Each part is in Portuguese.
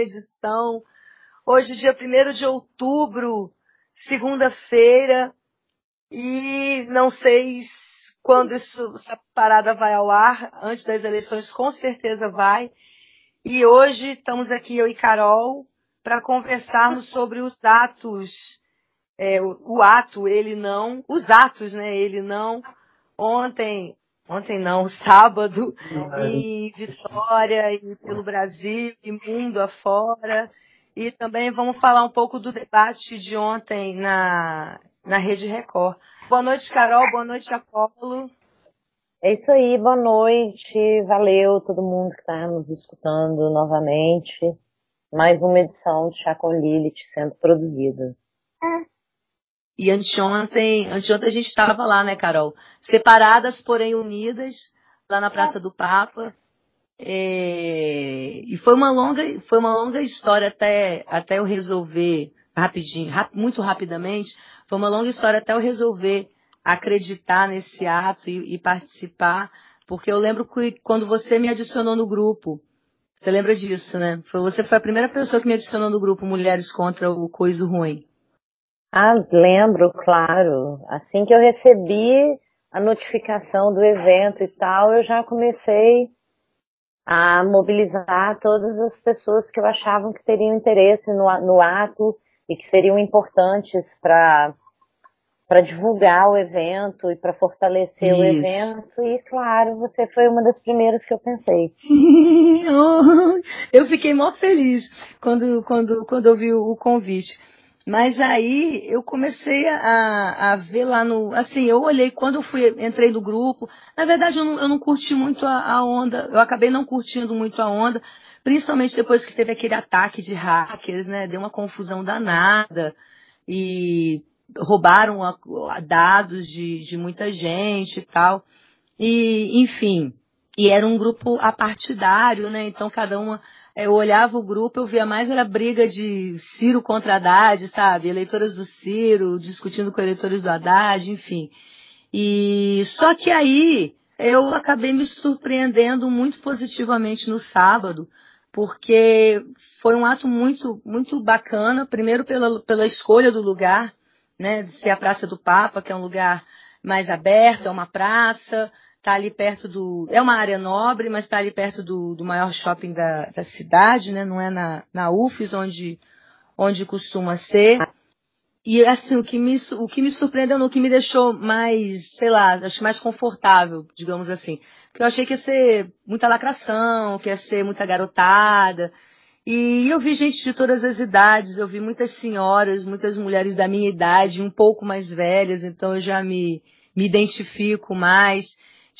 edição. Hoje, dia 1 de outubro, segunda-feira, e não sei quando isso, essa parada vai ao ar, antes das eleições, com certeza vai. E hoje estamos aqui, eu e Carol, para conversarmos sobre os atos, é, o, o ato, ele não, os atos, né, ele não. Ontem, ontem não, sábado, em Vitória e pelo Brasil e mundo afora. E também vamos falar um pouco do debate de ontem na, na Rede Record. Boa noite, Carol. Boa noite, Apolo. É isso aí, boa noite. Valeu todo mundo que está nos escutando novamente. Mais uma edição de Chá com Lilith sendo produzida. E anteontem, anteontem a gente estava lá, né, Carol? Separadas, porém unidas, lá na Praça do Papa. É, e foi uma longa, foi uma longa história até, até eu resolver rapidinho, rap, muito rapidamente. Foi uma longa história até eu resolver acreditar nesse ato e, e participar, porque eu lembro que quando você me adicionou no grupo, você lembra disso, né? Foi, você foi a primeira pessoa que me adicionou no grupo Mulheres contra o Coiso Ruim. Ah, lembro, claro. Assim que eu recebi a notificação do evento e tal, eu já comecei a mobilizar todas as pessoas que eu achava que teriam interesse no, no ato e que seriam importantes para para divulgar o evento e para fortalecer Isso. o evento e claro você foi uma das primeiras que eu pensei eu fiquei mó feliz quando quando quando eu vi o convite mas aí eu comecei a, a ver lá no. Assim, eu olhei quando eu fui, entrei no grupo. Na verdade, eu não, eu não curti muito a, a onda. Eu acabei não curtindo muito a onda, principalmente depois que teve aquele ataque de hackers, né? Deu uma confusão danada. E roubaram a, dados de, de muita gente e tal. E, enfim. E era um grupo apartidário, né? Então cada uma eu olhava o grupo, eu via mais era briga de Ciro contra Haddad, sabe? Eleitoras do Ciro discutindo com eleitores do Haddad, enfim. E só que aí eu acabei me surpreendendo muito positivamente no sábado, porque foi um ato muito muito bacana, primeiro pela, pela escolha do lugar, né, de ser a Praça do Papa, que é um lugar mais aberto, é uma praça, está ali perto do. É uma área nobre, mas está ali perto do, do maior shopping da, da, cidade, né? Não é na, na UFES, onde, onde costuma ser. E assim, o que, me, o que me surpreendeu, o que me deixou mais, sei lá, acho mais confortável, digamos assim. Porque eu achei que ia ser muita lacração, que ia ser muita garotada. E eu vi gente de todas as idades, eu vi muitas senhoras, muitas mulheres da minha idade, um pouco mais velhas, então eu já me, me identifico mais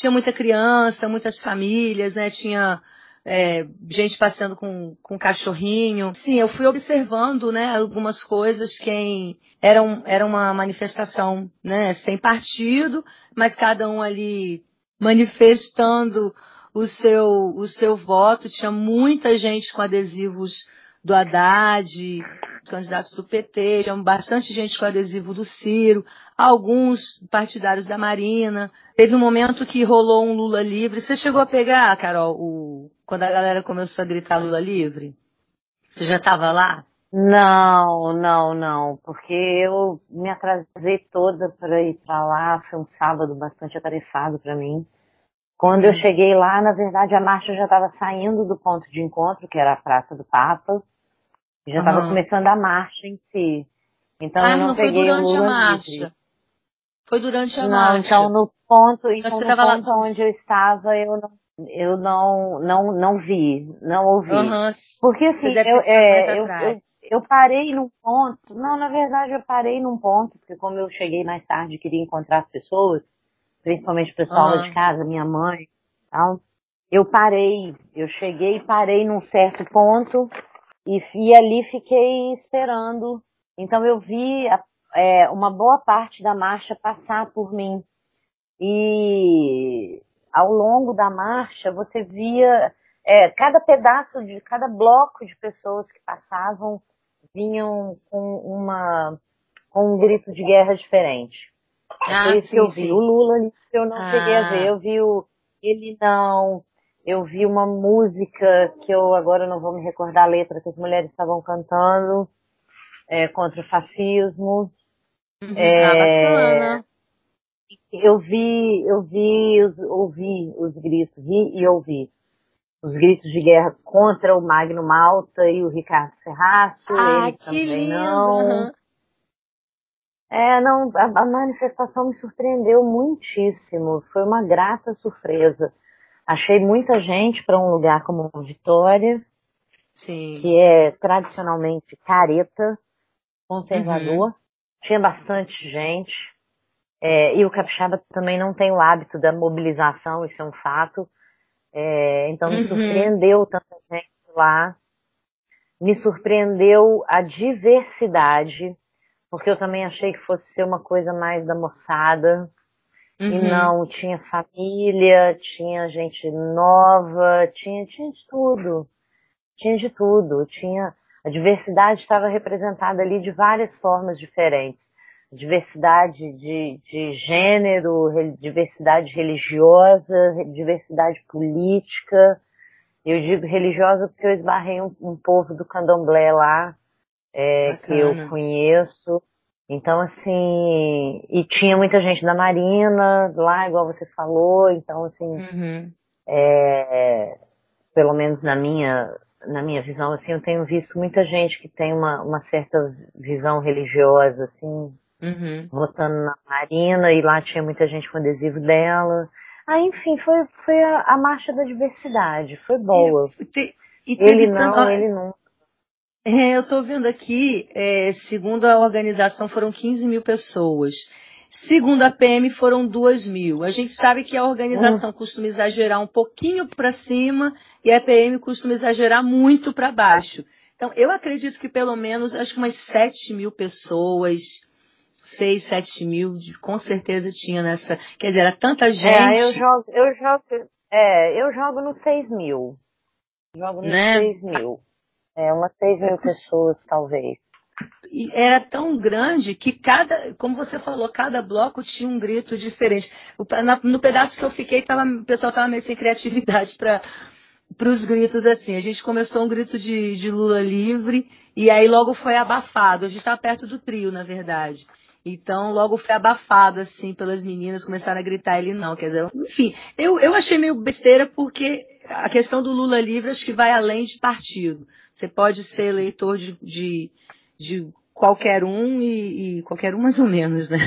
tinha muita criança, muitas famílias, né? Tinha é, gente passeando com, com cachorrinho. Sim, eu fui observando, né, algumas coisas que era, era uma manifestação, né, sem partido, mas cada um ali manifestando o seu, o seu voto. Tinha muita gente com adesivos do Haddad, candidatos do PT, tinha bastante gente com adesivo do Ciro, alguns partidários da Marina. Teve um momento que rolou um Lula livre. Você chegou a pegar, Carol, o, quando a galera começou a gritar Lula livre? Você já estava lá? Não, não, não, porque eu me atrasei toda para ir para lá, foi um sábado bastante atarefado para mim. Quando eu hum. cheguei lá, na verdade, a marcha já estava saindo do ponto de encontro, que era a Praça do Papa. Já estava uhum. começando a marcha em si. Então ah, eu não, não peguei foi durante a marcha. Livre. Foi durante a não, marcha. Então no ponto, então, no ponto lá... onde eu estava, eu não, eu não, não, não vi, não ouvi. Uhum. Porque assim, eu, é, eu, eu, eu, parei num ponto, não, na verdade eu parei num ponto, porque como eu cheguei mais tarde e queria encontrar as pessoas, principalmente o pessoal uhum. de casa, minha mãe, então, eu parei, eu cheguei e parei num certo ponto, e, e ali fiquei esperando. Então eu vi a, é, uma boa parte da marcha passar por mim. E ao longo da marcha você via é, cada pedaço de cada bloco de pessoas que passavam vinham com uma com um grito de guerra diferente. Ah, Foi isso que eu vi. O Lula eu não ah. cheguei a ver, eu vi o ele não, eu vi uma música que eu agora não vou me recordar a letra que as mulheres estavam cantando é, contra o fascismo. Uhum. É, ah, bacana. Eu vi, eu vi, os, ouvi os gritos, vi e ouvi os gritos de guerra contra o Magno Malta e o Ricardo Serraço. Ah, ele que lindo! Não. É, não, a, a, manifestação me surpreendeu muitíssimo. Foi uma grata surpresa. Achei muita gente para um lugar como Vitória, Sim. que é tradicionalmente careta, conservador. Uhum. Tinha bastante gente. É, e o capixaba também não tem o hábito da mobilização, isso é um fato. É, então me uhum. surpreendeu tanta gente lá. Me surpreendeu a diversidade porque eu também achei que fosse ser uma coisa mais da moçada. Uhum. E não, tinha família, tinha gente nova, tinha, tinha de tudo. Tinha de tudo. Tinha, a diversidade estava representada ali de várias formas diferentes. Diversidade de, de gênero, diversidade religiosa, diversidade política. Eu digo religiosa porque eu esbarrei um, um povo do candomblé lá, é, que eu conheço. Então, assim, e tinha muita gente da Marina lá, igual você falou, então, assim, uhum. é, pelo menos na minha, na minha visão, assim, eu tenho visto muita gente que tem uma, uma certa visão religiosa, assim, uhum. votando na Marina, e lá tinha muita gente com adesivo dela. Ah, enfim, foi, foi a, a marcha da diversidade, foi boa. E, te, e ele não, ele não. É, eu estou vendo aqui, é, segundo a organização, foram 15 mil pessoas. Segundo a PM, foram 2 mil. A gente sabe que a organização uhum. costuma exagerar um pouquinho para cima e a PM costuma exagerar muito para baixo. Então, eu acredito que pelo menos, acho que umas 7 mil pessoas, 6, 7 mil, com certeza tinha nessa. Quer dizer, era tanta gente. É, eu jogo, eu jogo, é, eu jogo no 6 mil. Jogo no né? 6 mil. É, umas 6 mil pessoas, talvez. E era tão grande que cada, como você falou, cada bloco tinha um grito diferente. No pedaço que eu fiquei, tava, o pessoal estava meio sem criatividade para para os gritos assim. A gente começou um grito de, de Lula livre e aí logo foi abafado. A gente estava perto do trio, na verdade. Então logo foi abafado assim pelas meninas, começaram a gritar ele não, quer dizer, enfim, eu, eu achei meio besteira porque a questão do Lula livre acho que vai além de partido. Você pode ser eleitor de, de, de qualquer um e, e, qualquer um mais ou menos, né?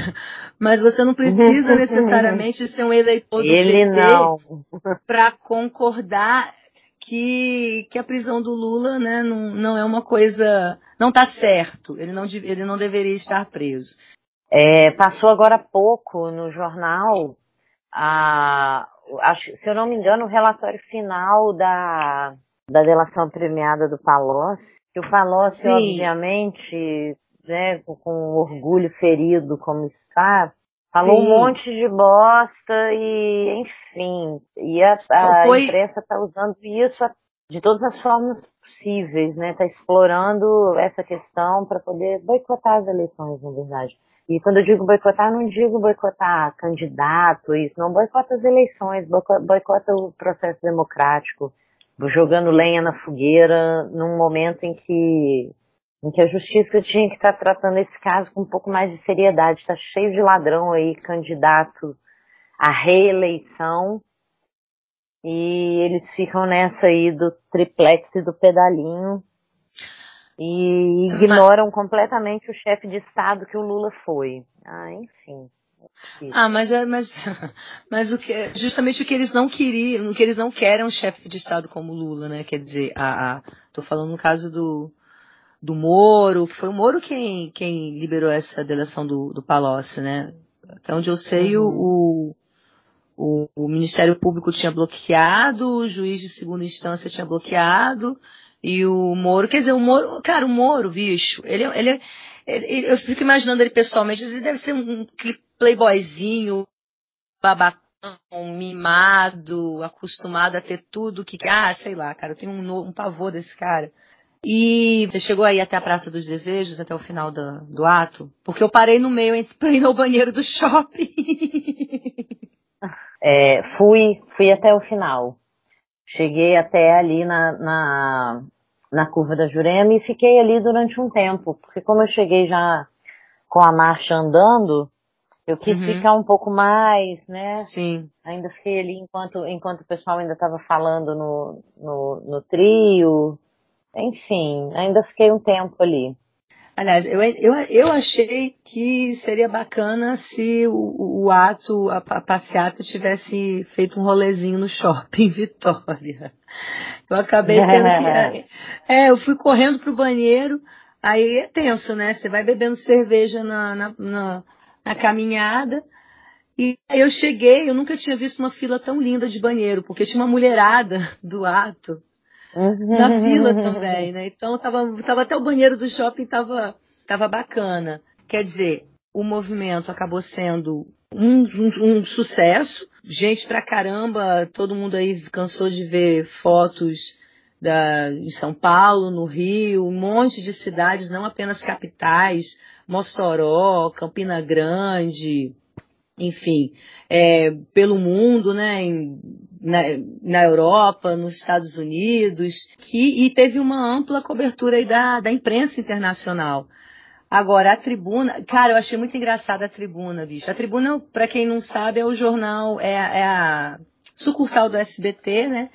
Mas você não precisa necessariamente ser um eleitor do Ele PT para concordar que, que a prisão do Lula, né, não, não é uma coisa, não está certo. Ele não, ele não deveria estar preso. É, passou agora há pouco no jornal a, acho, se eu não me engano, o relatório final da, da delação premiada do Palocci, que o Palocci, Sim. obviamente, né, com orgulho ferido como está, falou Sim. um monte de bosta e, enfim, e a, a Foi... imprensa está usando isso de todas as formas possíveis, né, está explorando essa questão para poder boicotar as eleições, na verdade. E quando eu digo boicotar, não digo boicotar candidato, isso, não boicota as eleições, boicota o processo democrático, jogando lenha na fogueira num momento em que, em que a justiça tinha que estar tratando esse caso com um pouco mais de seriedade. Está cheio de ladrão aí, candidato à reeleição, e eles ficam nessa aí do triplex e do pedalinho, e ignoram mas... completamente o chefe de Estado que o Lula foi. Ah, enfim. É ah, mas, é, mas, mas o que, justamente o que eles não queriam, o que eles não querem é um chefe de Estado como Lula, né? Quer dizer, a, a, tô falando no caso do, do Moro, que foi o Moro quem, quem liberou essa delação do, do Palocci, né? Até onde eu sei, uhum. o, o, o Ministério Público tinha bloqueado, o juiz de segunda instância tinha bloqueado, e o Moro, quer dizer, o Moro, cara, o Moro, bicho, ele, ele, eu fico imaginando ele pessoalmente, ele deve ser um playboyzinho, babacão, mimado, acostumado a ter tudo que, ah, sei lá, cara, eu tenho um, um pavor desse cara. E você chegou aí até a Praça dos Desejos, até o final do, do ato? Porque eu parei no meio para ir no banheiro do shopping. É, fui, fui até o final. cheguei até ali na, na, na curva da Jurema e fiquei ali durante um tempo, porque como eu cheguei já com a marcha andando, eu quis uhum. ficar um pouco mais, né? Sim. Ainda fiquei ali enquanto, enquanto o pessoal ainda estava falando no, no, no trio. Enfim, ainda fiquei um tempo ali. Aliás, eu, eu, eu achei que seria bacana se o, o ato, a, a passeata tivesse feito um rolezinho no shopping Vitória. Eu acabei tendo que. É, eu fui correndo pro banheiro, aí é tenso, né? Você vai bebendo cerveja na, na, na, na caminhada. E aí eu cheguei, eu nunca tinha visto uma fila tão linda de banheiro, porque tinha uma mulherada do ato na fila também, né? Então tava, tava até o banheiro do shopping tava, tava bacana. Quer dizer, o movimento acabou sendo um, um, um, sucesso. Gente pra caramba, todo mundo aí cansou de ver fotos da, de São Paulo, no Rio, um monte de cidades, não apenas capitais, Mossoró, Campina Grande, enfim, é, pelo mundo, né, em, na, na, Europa, nos Estados Unidos, que, e teve uma ampla cobertura aí da, da imprensa internacional. Agora, a tribuna, cara, eu achei muito engraçada a tribuna, bicho. A tribuna, para quem não sabe, é o jornal, é, é a sucursal do SBT, né?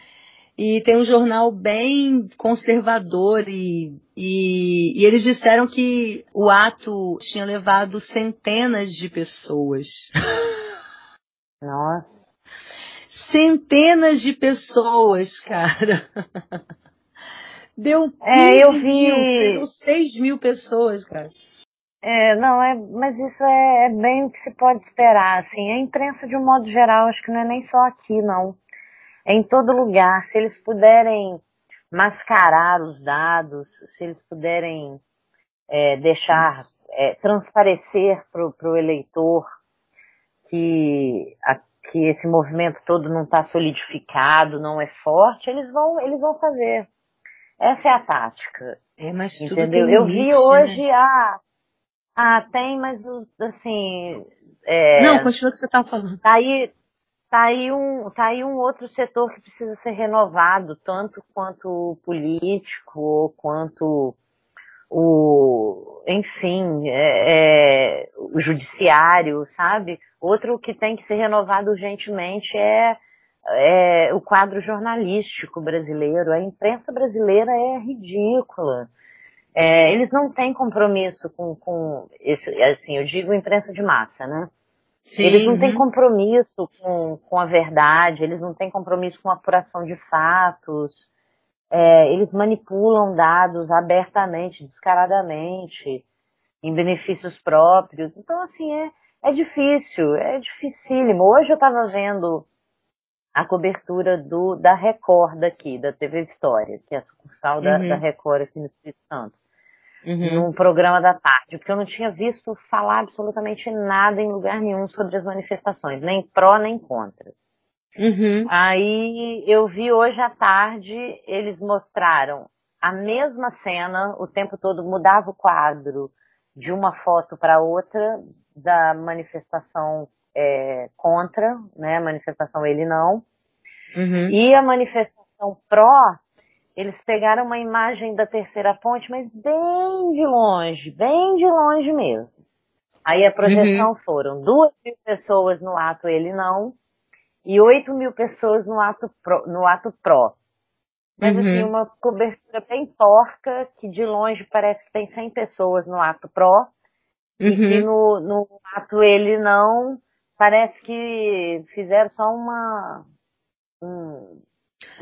E tem um jornal bem conservador e, e, e, eles disseram que o ato tinha levado centenas de pessoas. Nossa. Centenas de pessoas, cara. Deu 15 é, eu vi... mil, deu 6 mil pessoas, cara. É, não, é, mas isso é, é bem o que se pode esperar, assim. A imprensa, de um modo geral, acho que não é nem só aqui, não em todo lugar. Se eles puderem mascarar os dados, se eles puderem é, deixar é, transparecer para o eleitor que, a, que esse movimento todo não está solidificado, não é forte, eles vão, eles vão fazer. Essa é a tática. É, mas entendeu? Limite, Eu vi hoje, né? ah, ah, tem, mas assim. É, não, continua o que você estava falando. Tá aí, Tá aí, um, tá aí um outro setor que precisa ser renovado, tanto quanto político, quanto o, enfim, é, é, o judiciário, sabe? Outro que tem que ser renovado urgentemente é, é o quadro jornalístico brasileiro. A imprensa brasileira é ridícula. É, eles não têm compromisso com, com esse, assim, eu digo imprensa de massa, né? Sim, eles não têm uhum. compromisso com, com a verdade, eles não têm compromisso com a apuração de fatos, é, eles manipulam dados abertamente, descaradamente, em benefícios próprios. Então, assim, é, é difícil, é dificílimo. Hoje eu estava vendo a cobertura do, da Record aqui, da TV Vitória, que é a sucursal da, uhum. da Record aqui no Espírito Santo uhum. num programa da tarde, porque eu não tinha visto falar absolutamente nada em lugar nenhum sobre as manifestações, nem pró nem contra. Uhum. Aí eu vi hoje à tarde, eles mostraram a mesma cena, o tempo todo mudava o quadro de uma foto para outra da manifestação é, contra, né, manifestação ele não, uhum. e a manifestação pró eles pegaram uma imagem da terceira ponte, mas bem de longe, bem de longe mesmo. Aí a projeção uhum. foram duas mil pessoas no ato ele não e oito mil pessoas no ato pro, no ato pró. Mas uhum. assim, uma cobertura bem porca, que de longe parece que tem 100 pessoas no ato pró, uhum. e que uhum. no, no ato ele não, parece que fizeram só uma, um,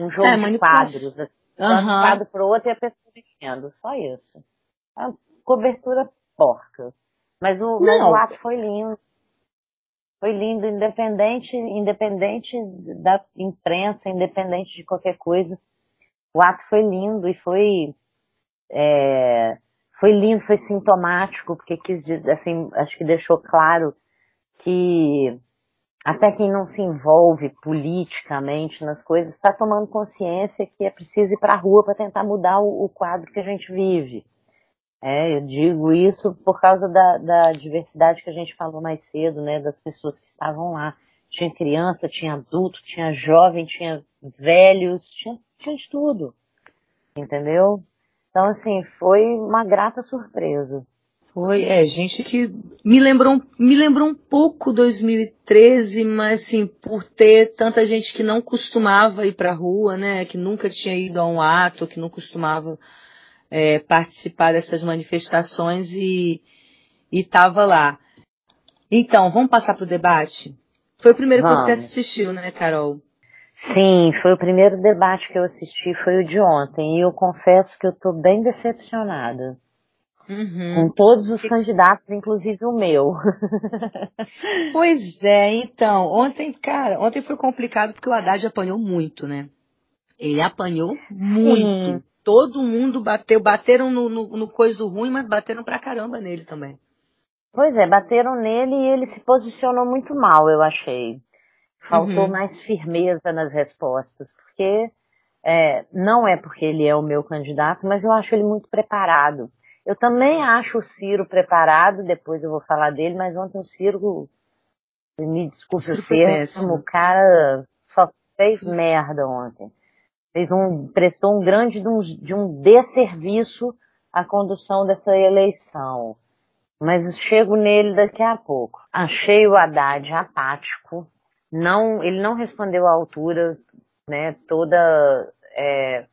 um jogo é, de quadros, assim uhum. um para o outro e a pessoa mexendo. Só isso. A cobertura porca. Mas o, mas o ato foi lindo. Foi lindo, independente, independente da imprensa, independente de qualquer coisa. O ato foi lindo e foi, é, foi lindo, foi sintomático, porque quis dizer, assim, acho que deixou claro que até quem não se envolve politicamente nas coisas está tomando consciência que é preciso ir para a rua para tentar mudar o, o, quadro que a gente vive. É, eu digo isso por causa da, da, diversidade que a gente falou mais cedo, né, das pessoas que estavam lá. tinha criança, tinha adulto, tinha jovem, tinha velhos, tinha, tinha de tudo. Entendeu? Então, assim, foi uma grata surpresa. Foi, é, gente que me lembrou, me lembrou um pouco 2013, mas assim, por ter tanta gente que não costumava ir pra rua, né, que nunca tinha ido a um ato, que não costumava é, participar dessas manifestações e estava lá. Então, vamos passar pro debate? Foi o primeiro vamos. que você assistiu, né, Carol? Sim, foi o primeiro debate que eu assisti, foi o de ontem, e eu confesso que eu estou bem decepcionada. Uhum. Com todos os candidatos, inclusive o meu. pois é, então, ontem, cara, ontem foi complicado porque o Haddad apanhou muito, né? Ele apanhou muito. Sim. Todo mundo bateu, bateram no, no, no coisa ruim, mas bateram pra caramba nele também. Pois é, bateram nele e ele se posicionou muito mal, eu achei. Faltou uhum. mais firmeza nas respostas, porque é, não é porque ele é o meu candidato, mas eu acho ele muito preparado. Eu também acho o Ciro preparado, depois eu vou falar dele, mas ontem o Ciro, me desculpe o termo, o cara só fez merda ontem. Fez um, prestou um grande de um, de um desserviço à condução dessa eleição. Mas chego nele daqui a pouco. Achei o Haddad apático. Não, ele não respondeu à altura, né, toda, é,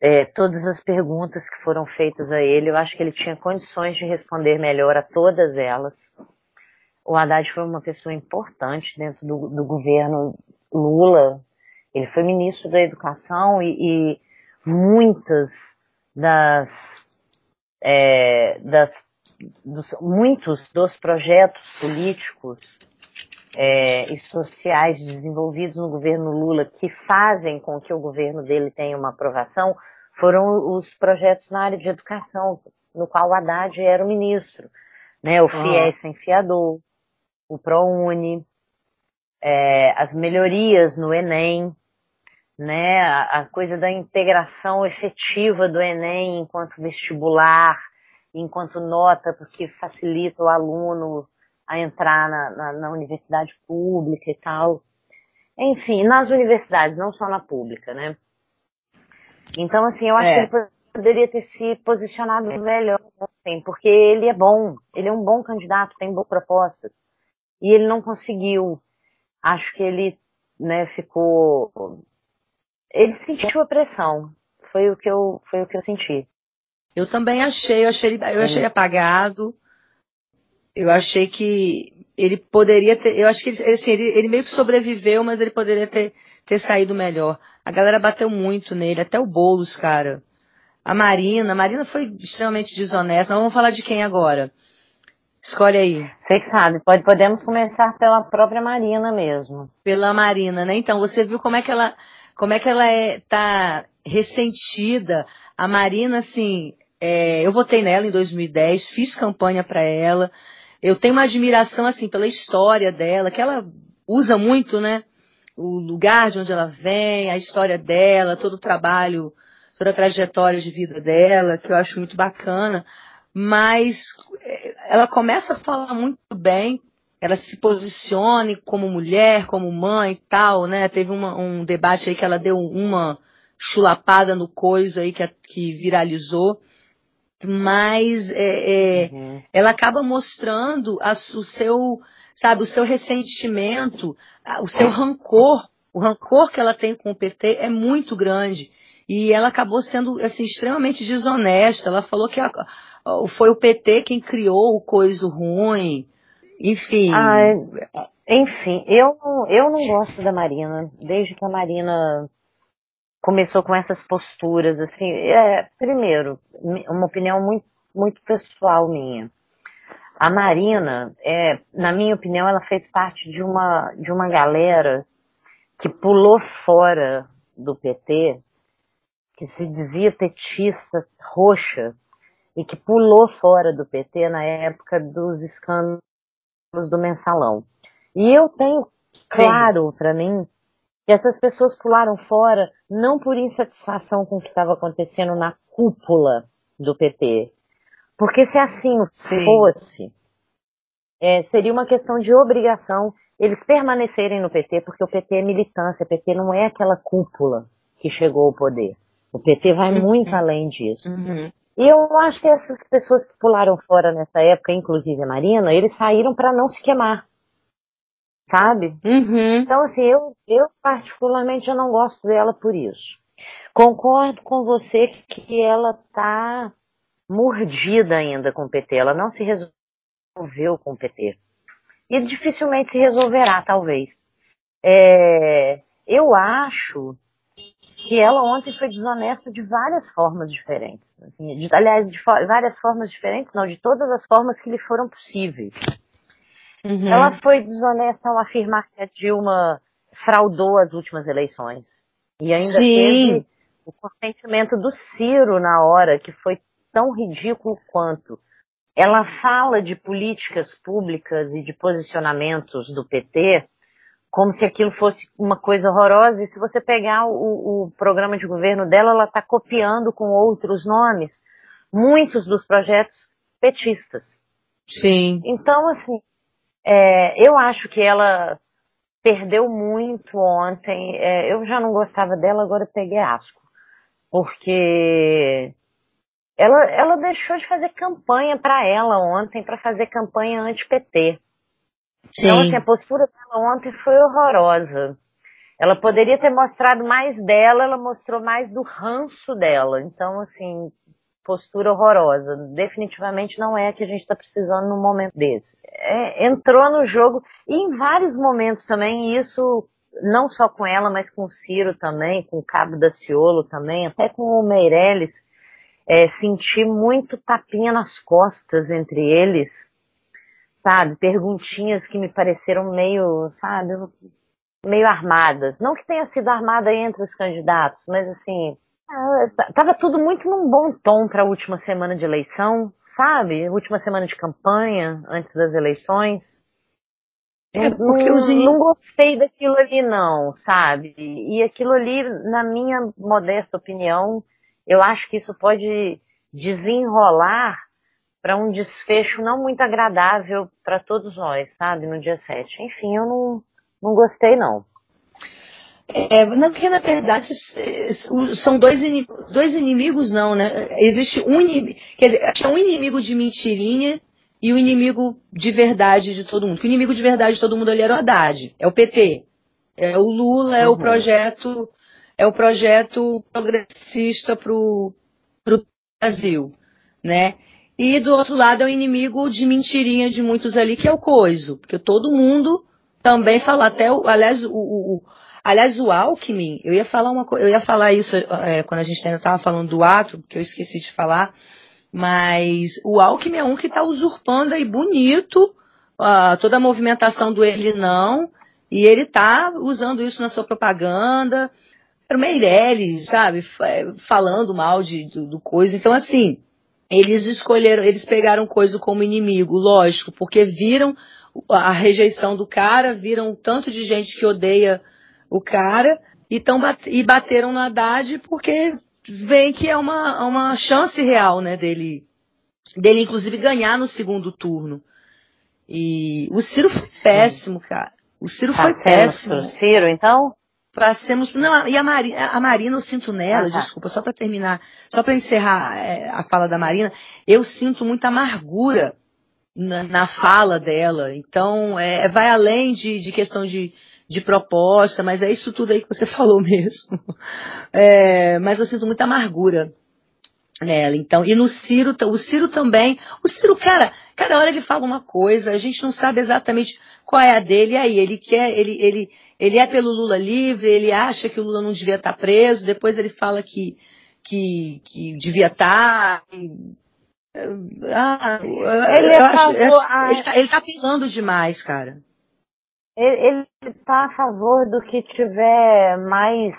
é, todas as perguntas que foram feitas a ele. Eu acho que ele tinha condições de responder melhor a todas elas. O Haddad foi uma pessoa importante dentro do, do governo Lula. Ele foi ministro da Educação e, e muitas das, é, das dos, muitos dos projetos políticos é, e sociais desenvolvidos no governo Lula que fazem com que o governo dele tenha uma aprovação foram os projetos na área de educação, no qual o Haddad era o ministro. Né? O FIES sem fiador, o ProUni, é, as melhorias no Enem, né? a, a coisa da integração efetiva do Enem enquanto vestibular, enquanto nota, porque facilita o aluno a entrar na, na, na, universidade pública e tal. Enfim, nas universidades, não só na pública, né? Então, assim, eu acho é. que ele poderia ter se posicionado melhor, assim, porque ele é bom, ele é um bom candidato, tem boas propostas. E ele não conseguiu. Acho que ele, né, ficou. Ele sentiu a pressão. Foi o que eu, foi o que eu senti. Eu também achei, eu achei, eu achei apagado. Eu achei que ele poderia ter, eu acho que ele, assim, ele, ele, meio que sobreviveu, mas ele poderia ter, ter saído melhor. A galera bateu muito nele, até o Boulos, cara. A Marina, a Marina foi extremamente desonesta. vamos falar de quem agora? Escolhe aí. Você que sabe, pode, podemos começar pela própria Marina mesmo. Pela Marina, né? Então, você viu como é que ela, como é que ela é, tá ressentida. A Marina, assim, é, eu votei nela em 2010, fiz campanha para ela. Eu tenho uma admiração assim pela história dela, que ela usa muito, né? O lugar de onde ela vem, a história dela, todo o trabalho, toda a trajetória de vida dela, que eu acho muito bacana. Mas é, ela começa a falar muito bem, ela se posicione como mulher, como mãe e tal, né? Teve uma, um debate aí que ela deu uma chulapada no coisa aí que, que viralizou mas é, é, uhum. ela acaba mostrando a, o seu, sabe, o seu ressentimento, o seu rancor, o rancor que ela tem com o PT é muito grande. E ela acabou sendo assim, extremamente desonesta. Ela falou que a, foi o PT quem criou o coisa ruim. Enfim. Ai, enfim, eu, eu não gosto da Marina, desde que a Marina começou com essas posturas, assim, é, primeiro, uma opinião muito, muito pessoal minha. A Marina, é, na minha opinião, ela fez parte de uma, de uma galera que pulou fora do PT, que se dizia petista roxa, e que pulou fora do PT na época dos escândalos do mensalão. E eu tenho claro para mim que essas pessoas pularam fora não por insatisfação com o que estava acontecendo na cúpula do PT. Porque se assim Sim. fosse, é, seria uma questão de obrigação eles permanecerem no PT, porque o PT é militância, o PT não é aquela cúpula que chegou ao poder. O PT vai uhum. muito além disso. Uhum. E eu acho que essas pessoas que pularam fora nessa época, inclusive a Marina, eles saíram para não se queimar. Sabe? Uhum. Então, assim, eu, eu particularmente eu não gosto dela por isso. Concordo com você que ela tá mordida ainda com o PT. Ela não se resolveu com o PT. E dificilmente se resolverá, talvez. É, eu acho que ela ontem foi desonesta de várias formas diferentes. Assim, de, aliás, de várias formas diferentes, não, de todas as formas que lhe foram possíveis. Uhum. Ela foi desonesta ao afirmar que a Dilma fraudou as últimas eleições. E ainda Sim. teve o consentimento do Ciro na hora, que foi tão ridículo quanto. Ela fala de políticas públicas e de posicionamentos do PT como se aquilo fosse uma coisa horrorosa. E se você pegar o, o programa de governo dela, ela está copiando com outros nomes muitos dos projetos petistas. Sim. Então, assim, é, eu acho que ela perdeu muito ontem. É, eu já não gostava dela, agora peguei asco. Porque ela, ela deixou de fazer campanha para ela ontem, para fazer campanha anti-PT. Então, assim, a postura dela ontem foi horrorosa. Ela poderia ter mostrado mais dela, ela mostrou mais do ranço dela. Então, assim, postura horrorosa. Definitivamente não é a que a gente está precisando num momento desse. É, entrou no jogo, e em vários momentos também, isso não só com ela, mas com o Ciro também, com o Cabo da Ciolo também, até com o Meirelles, é, senti muito tapinha nas costas entre eles, sabe? Perguntinhas que me pareceram meio, sabe, meio armadas. Não que tenha sido armada entre os candidatos, mas assim, ah, tava tudo muito num bom tom para a última semana de eleição, sabe? Última semana de campanha, antes das eleições. É porque não, os não gostei daquilo ali não, sabe? E aquilo ali, na minha modesta opinião, eu acho que isso pode desenrolar para um desfecho não muito agradável para todos nós, sabe, no dia 7. Enfim, eu não, não gostei não. É, não, porque na verdade são dois, dois inimigos, não, né? Existe um inimigo, quer dizer, um inimigo de mentirinha e o inimigo de verdade de todo mundo. O inimigo de verdade de todo mundo ali era o Haddad, é o PT. É o Lula, é uhum. o projeto, é o projeto progressista pro, pro Brasil, né? E do outro lado é o inimigo de mentirinha de muitos ali, que é o coiso. Porque todo mundo também fala, até o, aliás, o, o, aliás, o Alckmin, eu ia falar uma eu ia falar isso é, quando a gente ainda estava falando do ato, que eu esqueci de falar, mas o Alckmin é um que está usurpando aí bonito uh, toda a movimentação do ele não, e ele está usando isso na sua propaganda. Era o Meirelles, sabe, falando mal de, do, do coisa. Então, assim, eles escolheram, eles pegaram coisa como inimigo, lógico, porque viram a rejeição do cara, viram tanto de gente que odeia o cara e, tão, e bateram na Haddad porque vem que é uma, uma chance real, né, dele, dele inclusive ganhar no segundo turno. E o Ciro foi péssimo, cara. O Ciro tá foi péssimo. O Ciro, então? Passemos. Não, e a Marina, a Marina eu sinto nela, ah, tá. desculpa, só para terminar, só para encerrar é, a fala da Marina, eu sinto muita amargura na, na fala dela. Então, é, vai além de, de questão de, de proposta, mas é isso tudo aí que você falou mesmo. É, mas eu sinto muita amargura nela. Então, e no Ciro, o Ciro também. O Ciro, cara, cada hora ele fala uma coisa, a gente não sabe exatamente qual é a dele. E aí, ele quer, ele, ele, ele é pelo Lula livre, ele acha que o Lula não devia estar preso, depois ele fala que, que, que devia estar. Ah, ele, eu acho, eu acho, ele, tá, ele tá apelando demais, cara. Ele está a favor do que tiver mais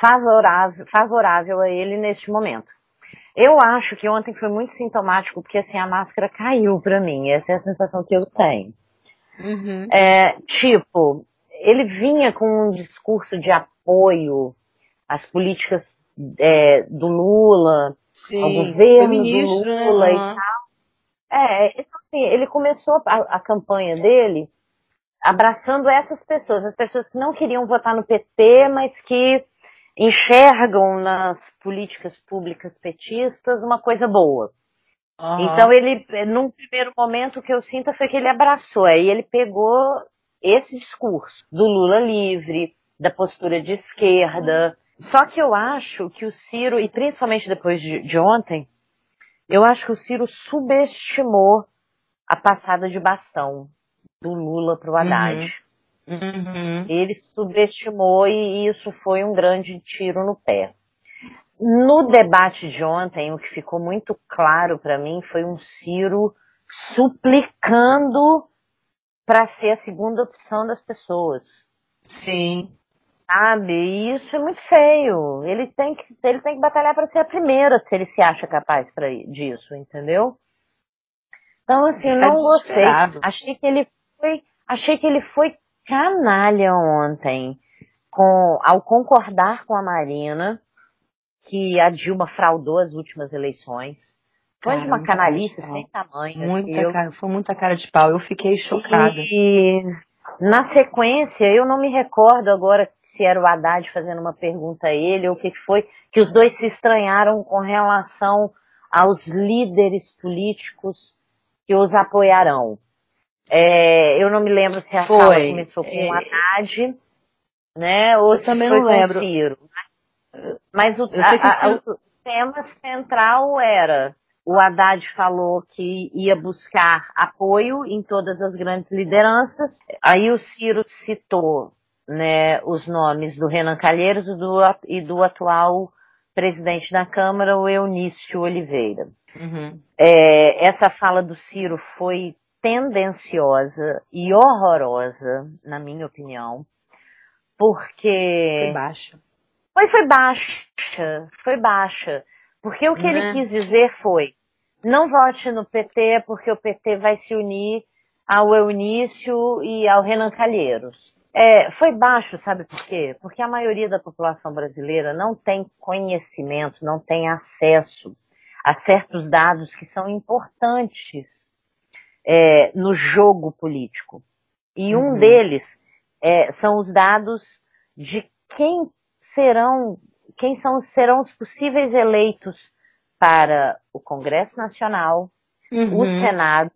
favorável, favorável a ele neste momento. Eu acho que ontem foi muito sintomático, porque assim, a máscara caiu para mim. Essa é a sensação que eu tenho. Uhum. É, tipo, ele vinha com um discurso de apoio às políticas é, do Lula, Sim, ao governo do né? Lula né? e tal. É, então, assim, ele começou a, a campanha dele abraçando essas pessoas, as pessoas que não queriam votar no PT, mas que enxergam nas políticas públicas petistas uma coisa boa. Uhum. Então ele, num primeiro momento, o que eu sinto foi que ele abraçou, aí ele pegou esse discurso do Lula livre, da postura de esquerda. Só que eu acho que o Ciro, e principalmente depois de, de ontem, eu acho que o Ciro subestimou a passada de bastão do Lula para o Haddad. Uhum. Uhum. Ele subestimou e isso foi um grande tiro no pé. No debate de ontem, o que ficou muito claro para mim foi um Ciro suplicando para ser a segunda opção das pessoas. Sim. Sabe? E isso é muito feio. Ele tem que, ele tem que batalhar para ser a primeira, se ele se acha capaz para disso, entendeu? Então, assim, eu tá não gostei. Achei que ele foi, achei que ele foi canalha ontem, com, ao concordar com a Marina que a Dilma fraudou as últimas eleições. Foi de uma canalice sem tamanho. Muita eu... cara, foi muita cara de pau. Eu fiquei chocada. E na sequência, eu não me recordo agora se era o Haddad fazendo uma pergunta a ele ou o que foi, que os dois se estranharam com relação aos líderes políticos que os apoiarão. É, eu não me lembro se a Foi. fala começou com é... o Haddad, né? Ou eu se também foi não lembro. Ciro. Mas o, a, a, o tema central era o Haddad falou que ia buscar apoio em todas as grandes lideranças. Aí o Ciro citou né, os nomes do Renan Calheiros do, e do atual presidente da Câmara, o Eunício Oliveira. Uhum. É, essa fala do Ciro foi tendenciosa e horrorosa, na minha opinião, porque. Foi baixa. Foi, foi baixa, foi baixa. Porque o que ele né? quis dizer foi, não vote no PT porque o PT vai se unir ao Eunício e ao Renan Calheiros. É, foi baixo, sabe por quê? Porque a maioria da população brasileira não tem conhecimento, não tem acesso a certos dados que são importantes é, no jogo político. E um uhum. deles é, são os dados de quem serão, quem são, serão os possíveis eleitos para o Congresso Nacional, uhum. o Senado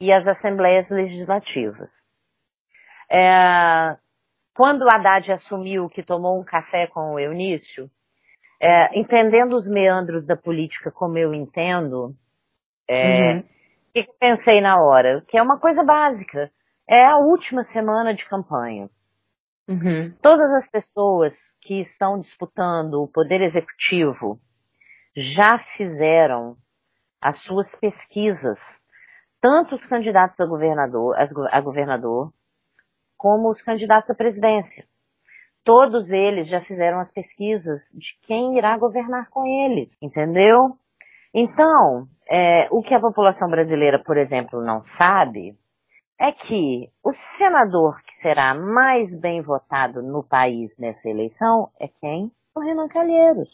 e as Assembleias Legislativas. É, quando o Haddad assumiu que tomou um café com o Eunício, é, entendendo os meandros da política como eu entendo, é, uhum. que pensei na hora? Que é uma coisa básica. É a última semana de campanha. Uhum. Todas as pessoas que estão disputando o poder executivo já fizeram as suas pesquisas, tanto os candidatos a governador, a governador como os candidatos à presidência. Todos eles já fizeram as pesquisas de quem irá governar com eles, entendeu? Então, é, o que a população brasileira, por exemplo, não sabe é que o senador que será mais bem votado no país nessa eleição é quem? O Renan Calheiros.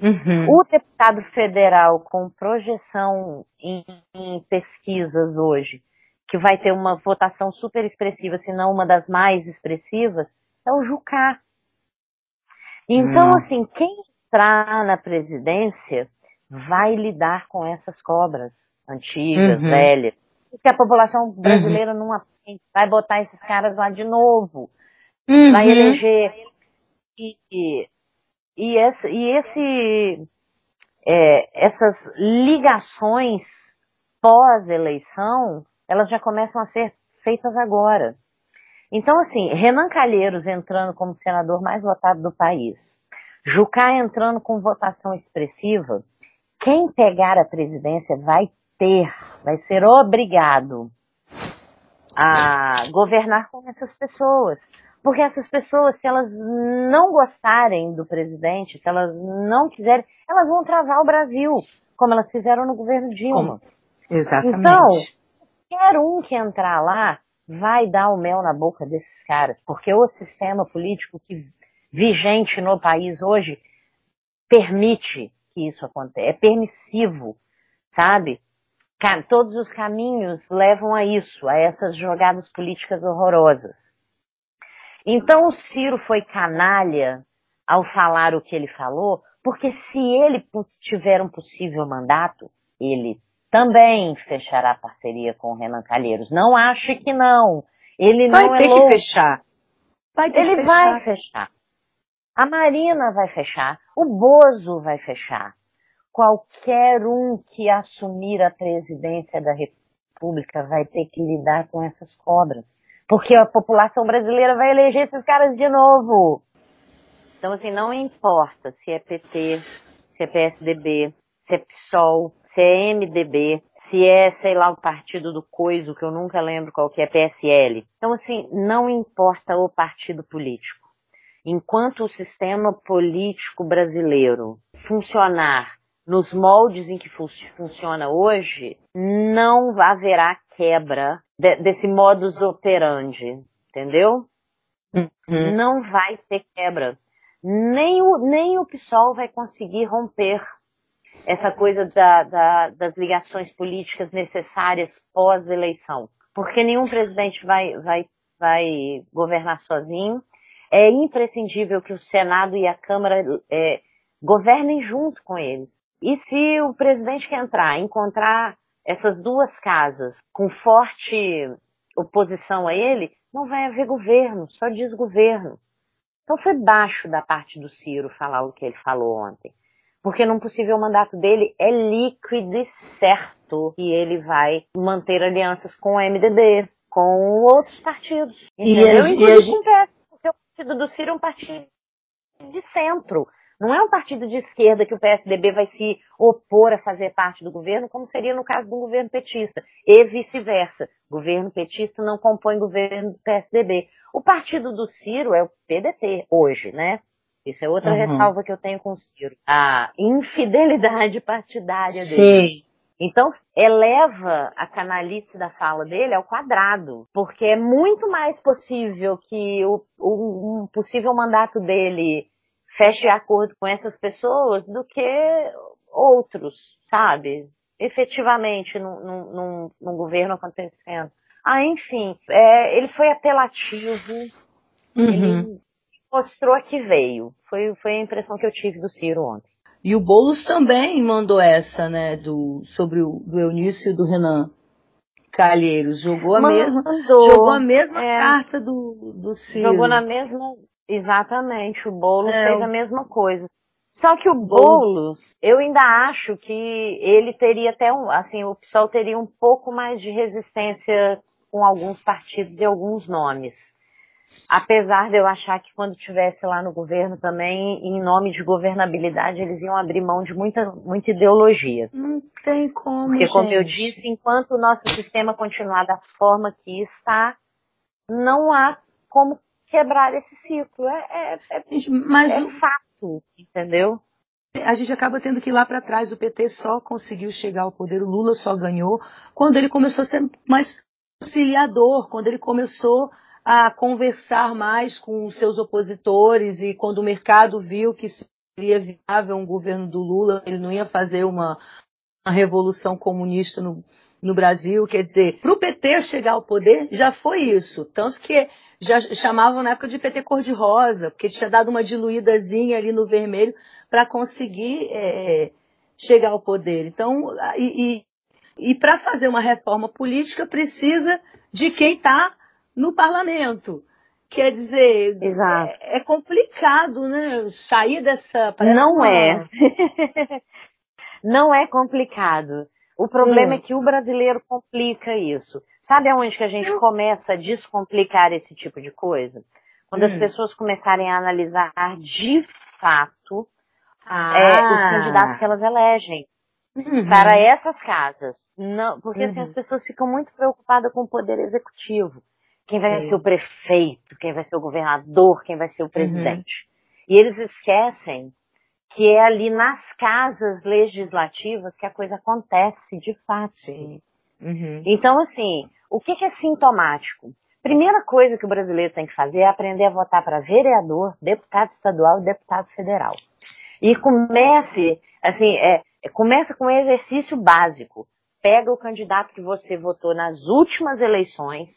Uhum. O deputado federal com projeção em, em pesquisas hoje que vai ter uma votação super expressiva, se não uma das mais expressivas, é o Jucá. Então, hum. assim, quem entrar na presidência vai lidar com essas cobras antigas, uhum. velhas, que a população uhum. brasileira uhum. não aprende, vai botar esses caras lá de novo, uhum. vai eleger. E, e, e, esse, e esse é, essas ligações pós-eleição elas já começam a ser feitas agora. Então, assim, Renan Calheiros entrando como senador mais votado do país, Jucá entrando com votação expressiva, quem pegar a presidência vai ter, vai ser obrigado a governar com essas pessoas. Porque essas pessoas, se elas não gostarem do presidente, se elas não quiserem, elas vão travar o Brasil, como elas fizeram no governo Dilma. Como? Exatamente. Então, qualquer um que entrar lá vai dar o mel na boca desses caras, porque o sistema político que vigente no país hoje permite que isso aconteça, é permissivo, sabe? Todos os caminhos levam a isso, a essas jogadas políticas horrorosas. Então o Ciro foi canalha ao falar o que ele falou, porque se ele tiver um possível mandato, ele também fechará parceria com o Renan Calheiros. Não ache que não. Ele vai não é ter louco. que fechar. Vai ter ele que fechar. vai fechar. A Marina vai fechar. O Bozo vai fechar. Qualquer um que assumir a presidência da República vai ter que lidar com essas cobras. Porque a população brasileira vai eleger esses caras de novo. Então, assim, não importa se é PT, se é PSDB, se é PSOL, se é MDB, se é, sei lá, o partido do Coiso, que eu nunca lembro qual que é, PSL. Então, assim, não importa o partido político. Enquanto o sistema político brasileiro funcionar nos moldes em que fu funciona hoje, não haverá quebra de, desse modus operandi, entendeu? Uhum. Não vai ter quebra. Nem o, nem o PSOL vai conseguir romper essa coisa da, da, das ligações políticas necessárias pós-eleição. Porque nenhum presidente vai, vai, vai governar sozinho. É imprescindível que o Senado e a Câmara é, governem junto com eles. E se o presidente que entrar encontrar essas duas casas com forte oposição a ele, não vai haver governo, só desgoverno. Então foi baixo da parte do Ciro falar o que ele falou ontem. Porque num possível mandato dele é líquido e certo que ele vai manter alianças com o MDB, com outros partidos. Entendeu? E, o PS, porque o partido do Ciro é um partido de centro. Não é um partido de esquerda que o PSDB vai se opor a fazer parte do governo, como seria no caso do governo petista, e vice-versa. Governo petista não compõe governo do PSDB. O partido do Ciro é o PDT hoje, né? Isso é outra uhum. ressalva que eu tenho com o Ciro. A infidelidade partidária dele. Sim. Então, eleva a canalice da fala dele ao quadrado, porque é muito mais possível que o, o um possível mandato dele feche acordo com essas pessoas do que outros, sabe? Efetivamente, num, num, num governo acontecendo. Ah, enfim, é, ele foi apelativo, uhum. ele mostrou a que veio. Foi, foi a impressão que eu tive do Ciro ontem. E o Boulos também mandou essa, né, do, sobre o do Eunício e do Renan Calheiros. Jogou a Mandou. mesma, jogou a mesma é, carta do, do Ciro. Jogou na mesma, exatamente. O Boulos é, fez a mesma coisa. Só que o Boulos, eu ainda acho que ele teria até um, assim, o PSOL teria um pouco mais de resistência com alguns partidos e alguns nomes. Apesar de eu achar que quando estivesse lá no governo também, em nome de governabilidade, eles iam abrir mão de muita, muita ideologia. Não tem como. Porque, gente. como eu disse, enquanto o nosso sistema continuar da forma que está, não há como quebrar esse ciclo. É, é, é, Mas é fato, entendeu? A gente acaba tendo que ir lá para trás. O PT só conseguiu chegar ao poder, o Lula só ganhou quando ele começou a ser mais conciliador, quando ele começou a conversar mais com os seus opositores e quando o mercado viu que seria viável um governo do Lula, ele não ia fazer uma, uma revolução comunista no, no Brasil. Quer dizer, para o PT chegar ao poder, já foi isso. Tanto que já chamavam na época de PT cor-de-rosa, porque tinha dado uma diluídazinha ali no vermelho para conseguir é, chegar ao poder. Então, e, e, e para fazer uma reforma política precisa de quem está no parlamento. Quer dizer, é, é, complicado, né? Sair dessa. Não é. Não é complicado. O problema hum. é que o brasileiro complica isso. Sabe aonde que a gente começa a descomplicar esse tipo de coisa? Quando hum. as pessoas começarem a analisar de fato ah. é, os candidatos que elas elegem. Uhum. Para essas casas. Não, porque uhum. assim, as uhum. pessoas ficam muito preocupadas com o poder executivo quem vai ser o prefeito, quem vai ser o governador, quem vai ser o uhum. presidente. Uhum. E eles esquecem que é ali nas casas legislativas que a coisa acontece de fato. Uhum. Então, assim, o que, que é sintomático? Primeira coisa que o brasileiro tem que fazer é aprender a votar para vereador, deputado estadual e deputado federal. E comece, assim, é, começa com um exercício básico. pega o candidato que você votou nas últimas eleições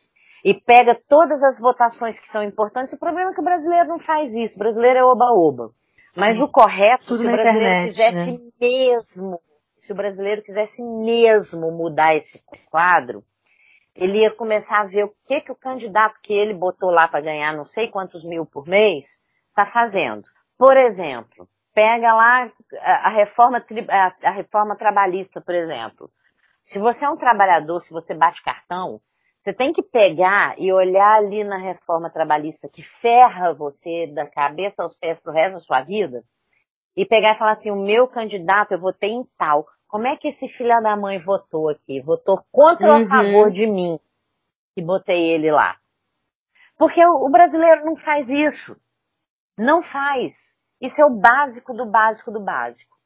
e pega todas as votações que são importantes. O problema é que o brasileiro não faz isso. O brasileiro é oba-oba. Mas Sim. o correto, Tudo se o brasileiro internet, quisesse né? mesmo, se o brasileiro quisesse mesmo mudar esse quadro, ele ia começar a ver o que que o candidato que ele botou lá para ganhar não sei quantos mil por mês está fazendo. Por exemplo, pega lá a reforma, a reforma trabalhista, por exemplo. Se você é um trabalhador, se você bate cartão, você tem que pegar e olhar ali na reforma trabalhista que ferra você da cabeça aos pés pro resto da sua vida e pegar e falar assim, o meu candidato eu votei em tal. Como é que esse filho da mãe votou aqui? Votou contra ou a uhum. favor de mim que botei ele lá? Porque o, o brasileiro não faz isso. Não faz. Isso é o básico do básico do básico.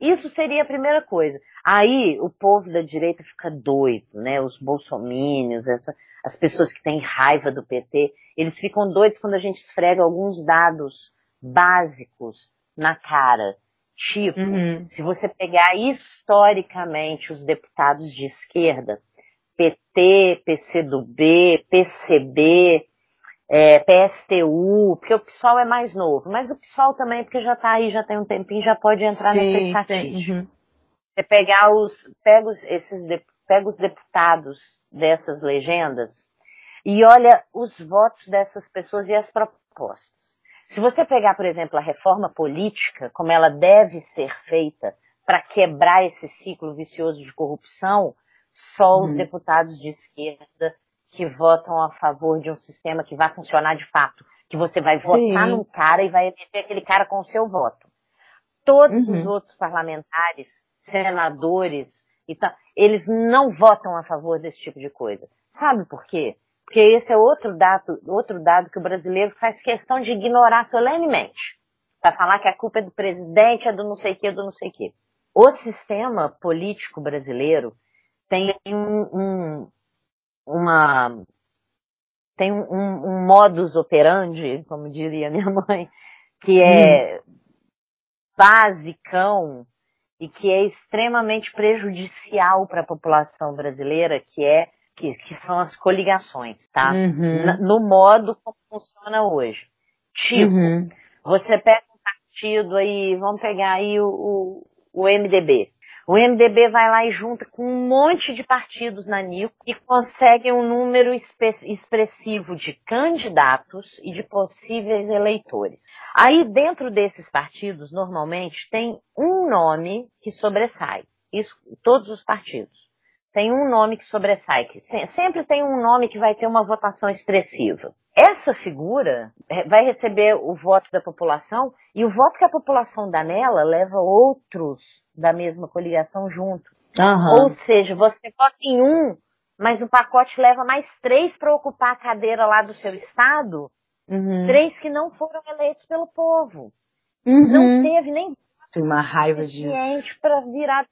Isso seria a primeira coisa. Aí o povo da direita fica doido, né? Os bolsomínios, essa, as pessoas que têm raiva do PT, eles ficam doidos quando a gente esfrega alguns dados básicos na cara. Tipo, uhum. se você pegar historicamente os deputados de esquerda, PT, PCdoB, PCB, é, PSTU, porque o PSOL é mais novo, mas o PSOL também, porque já está aí, já tem um tempinho, já pode entrar Sim, nessa estatística. Uhum. Você pegar os, pega os, esses, pega os deputados dessas legendas e olha os votos dessas pessoas e as propostas. Se você pegar, por exemplo, a reforma política, como ela deve ser feita para quebrar esse ciclo vicioso de corrupção, só uhum. os deputados de esquerda que votam a favor de um sistema que vai funcionar de fato. Que você vai votar Sim. num cara e vai eleger aquele cara com o seu voto. Todos uhum. os outros parlamentares, senadores e tal, eles não votam a favor desse tipo de coisa. Sabe por quê? Porque esse é outro dado, outro dado que o brasileiro faz questão de ignorar solenemente. Para falar que a culpa é do presidente, é do não sei o que, do não sei o que. O sistema político brasileiro tem um, um, uma tem um, um modus operandi, como diria minha mãe, que é hum. basicão e que é extremamente prejudicial para a população brasileira, que é que, que são as coligações, tá? Uhum. No modo como funciona hoje. Tipo, uhum. você pega um partido aí, vamos pegar aí o, o, o MDB. O MDB vai lá e junta com um monte de partidos na NICO e consegue um número expressivo de candidatos e de possíveis eleitores. Aí dentro desses partidos, normalmente, tem um nome que sobressai. Isso, todos os partidos tem um nome que sobressai, que sempre tem um nome que vai ter uma votação expressiva. Essa figura é, vai receber o voto da população e o voto que a população dá nela leva outros da mesma coligação junto. Uhum. Ou seja, você vota em um, mas o pacote leva mais três para ocupar a cadeira lá do seu estado, uhum. três que não foram eleitos pelo povo. Uhum. Não teve nem tem uma raiva disso. para virar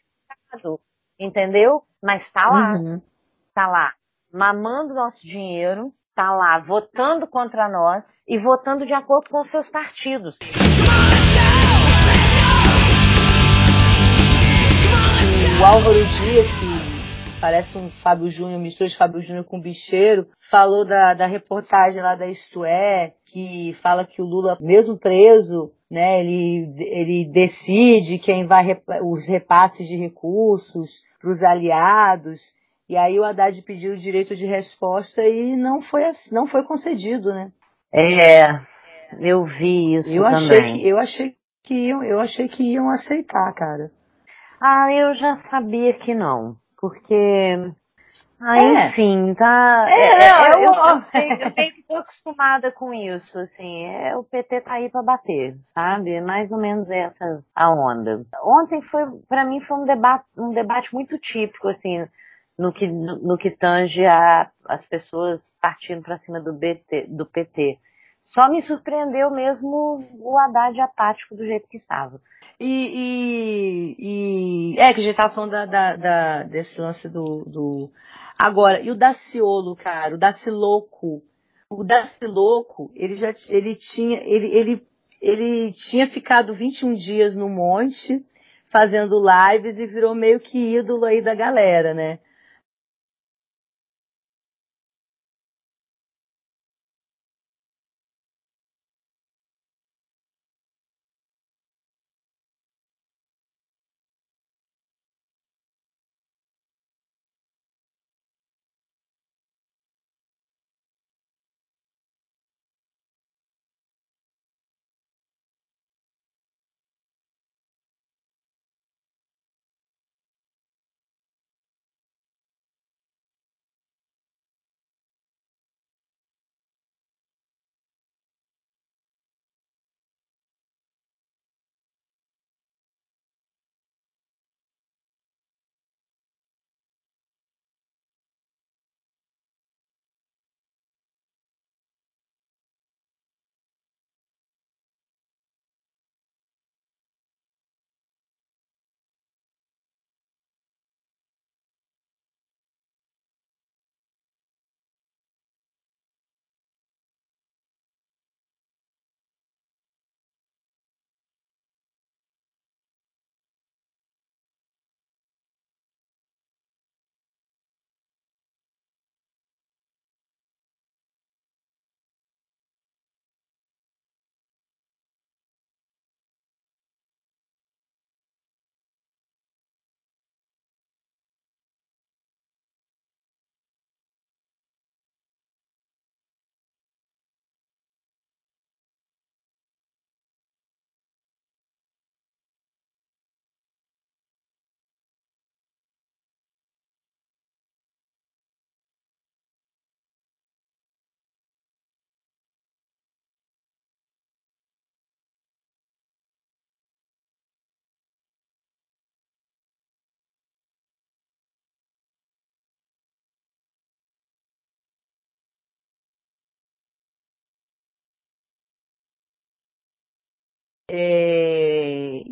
deputado, entendeu? Mas tá lá. Uhum. Tá lá. Mamando nosso dinheiro, tá lá votando contra nós e votando de acordo com os seus partidos. O Álvaro Dias, que parece um Fábio Júnior, mistura de Fábio Júnior com bicheiro, falou da, da reportagem lá da Isto É, que fala que o Lula, mesmo preso, né, ele, ele decide quem vai, os repasses de recursos, para os aliados. E aí o Haddad pediu o direito de resposta e não foi, não foi concedido, né? É, eu vi isso eu também. Achei que, eu achei que iam, eu achei que iam aceitar, cara. Ah, eu já sabia que não, porque ah, é. enfim, tá. É, é, é eu, eu, eu, sei, eu meio que tô acostumada com isso, assim. É, o PT tá aí pra bater, sabe? Mais ou menos essa a onda. Ontem foi, para mim, foi um debate, um debate muito típico, assim, no que, no, no que tange a, as pessoas partindo para cima do, BT, do PT. Só me surpreendeu mesmo o Haddad apático do jeito que estava. E, e, e, é que a gente tava falando da, da, da, desse lance do, do. Agora, e o Daciolo, cara, o Daciloco. O Daciloco, ele já ele tinha, ele, ele, ele tinha ficado 21 dias no monte, fazendo lives e virou meio que ídolo aí da galera, né?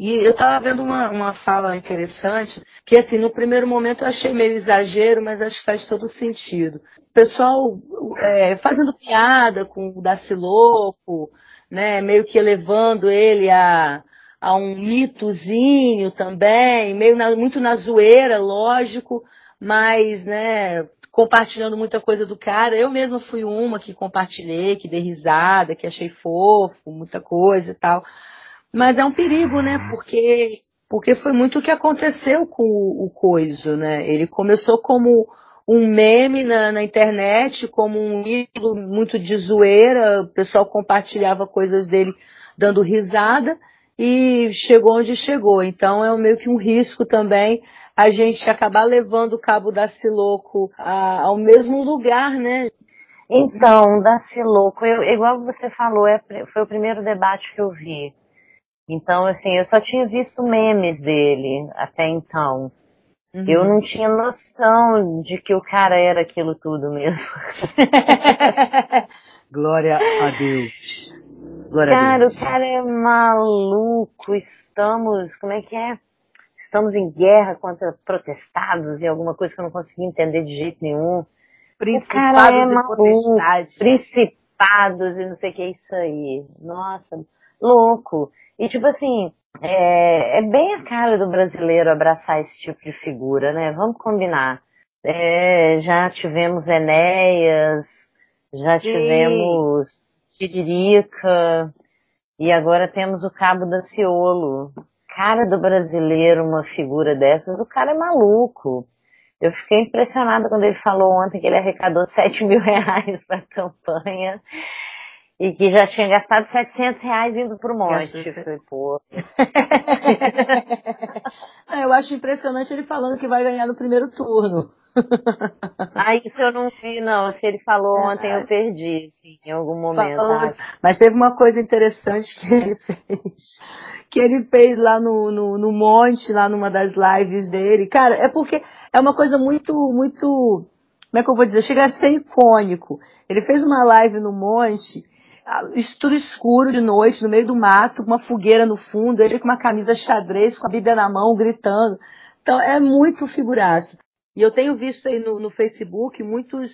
E eu estava vendo uma, uma fala interessante, que assim, no primeiro momento eu achei meio exagero, mas acho que faz todo sentido. O pessoal é, fazendo piada com o Daciloco, né, meio que elevando ele a, a um mitozinho também, meio na, muito na zoeira, lógico, mas, né, compartilhando muita coisa do cara. Eu mesma fui uma que compartilhei, que dei risada, que achei fofo, muita coisa e tal. Mas é um perigo, né? Porque, porque foi muito o que aconteceu com o, o Coiso, né? Ele começou como um meme na, na, internet, como um ídolo muito de zoeira, o pessoal compartilhava coisas dele dando risada e chegou onde chegou. Então é meio que um risco também a gente acabar levando o Cabo da Siloco a, ao mesmo lugar, né? Então, da Siloco, eu, igual você falou, é, foi o primeiro debate que eu vi. Então, assim, eu só tinha visto memes dele até então. Uhum. Eu não tinha noção de que o cara era aquilo tudo mesmo. Glória a Deus. Glória cara, a Deus. o cara é maluco. Estamos, como é que é? Estamos em guerra contra protestados e alguma coisa que eu não consegui entender de jeito nenhum. Principados o cara é maluco. Principados e não sei o que é isso aí. Nossa, louco. E tipo assim, é, é, bem a cara do brasileiro abraçar esse tipo de figura, né? Vamos combinar. É, já tivemos Enéas, já Sim. tivemos Tiririca, e agora temos o Cabo da Ciolo. Cara do brasileiro, uma figura dessas, o cara é maluco. Eu fiquei impressionada quando ele falou ontem que ele arrecadou 7 mil reais para a campanha e que já tinha gastado 700 reais indo pro monte. Foi, pô. eu acho impressionante ele falando que vai ganhar no primeiro turno. ah, isso eu não vi, não. Se ele falou é. ontem, eu perdi, assim, em algum momento. Mas teve uma coisa interessante que ele fez. Que ele fez lá no, no, no monte, lá numa das lives dele. Cara, é porque é uma coisa muito, muito. Como é que eu vou dizer? Chega a ser icônico. Ele fez uma live no monte tudo escuro de noite, no meio do mato, com uma fogueira no fundo, ele com uma camisa xadrez, com a Bíblia na mão, gritando. Então é muito figuraço. E eu tenho visto aí no, no Facebook muitos,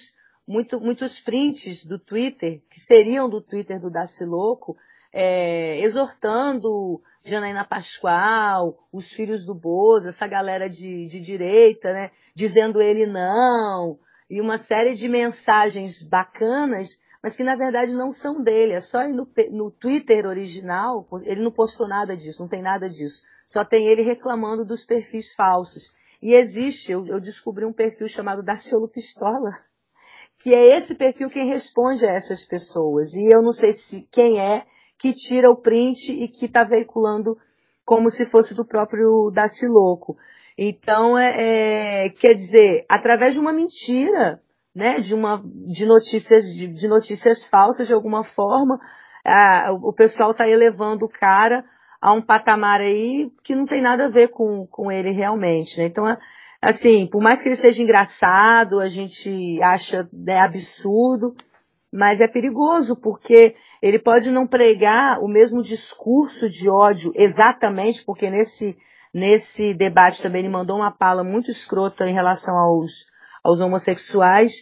muito, muitos prints do Twitter, que seriam do Twitter do Daci Louco, é, exortando Janaína Pascoal, os filhos do Bozo, essa galera de, de direita, né? Dizendo ele não, e uma série de mensagens bacanas, mas que na verdade não são dele. É só no, no Twitter original, ele não postou nada disso, não tem nada disso. Só tem ele reclamando dos perfis falsos. E existe, eu, eu descobri um perfil chamado Daciolo Pistola, que é esse perfil quem responde a essas pessoas. E eu não sei se quem é que tira o print e que está veiculando como se fosse do próprio Daci Louco. Então, é, é, quer dizer, através de uma mentira, né, de, uma, de, notícias, de, de notícias falsas de alguma forma, a, o pessoal está elevando o cara a um patamar aí que não tem nada a ver com, com ele realmente. Né? Então, assim, por mais que ele seja engraçado, a gente acha né, absurdo, mas é perigoso porque ele pode não pregar o mesmo discurso de ódio exatamente, porque nesse Nesse debate também ele mandou uma pala muito escrota em relação aos, aos homossexuais,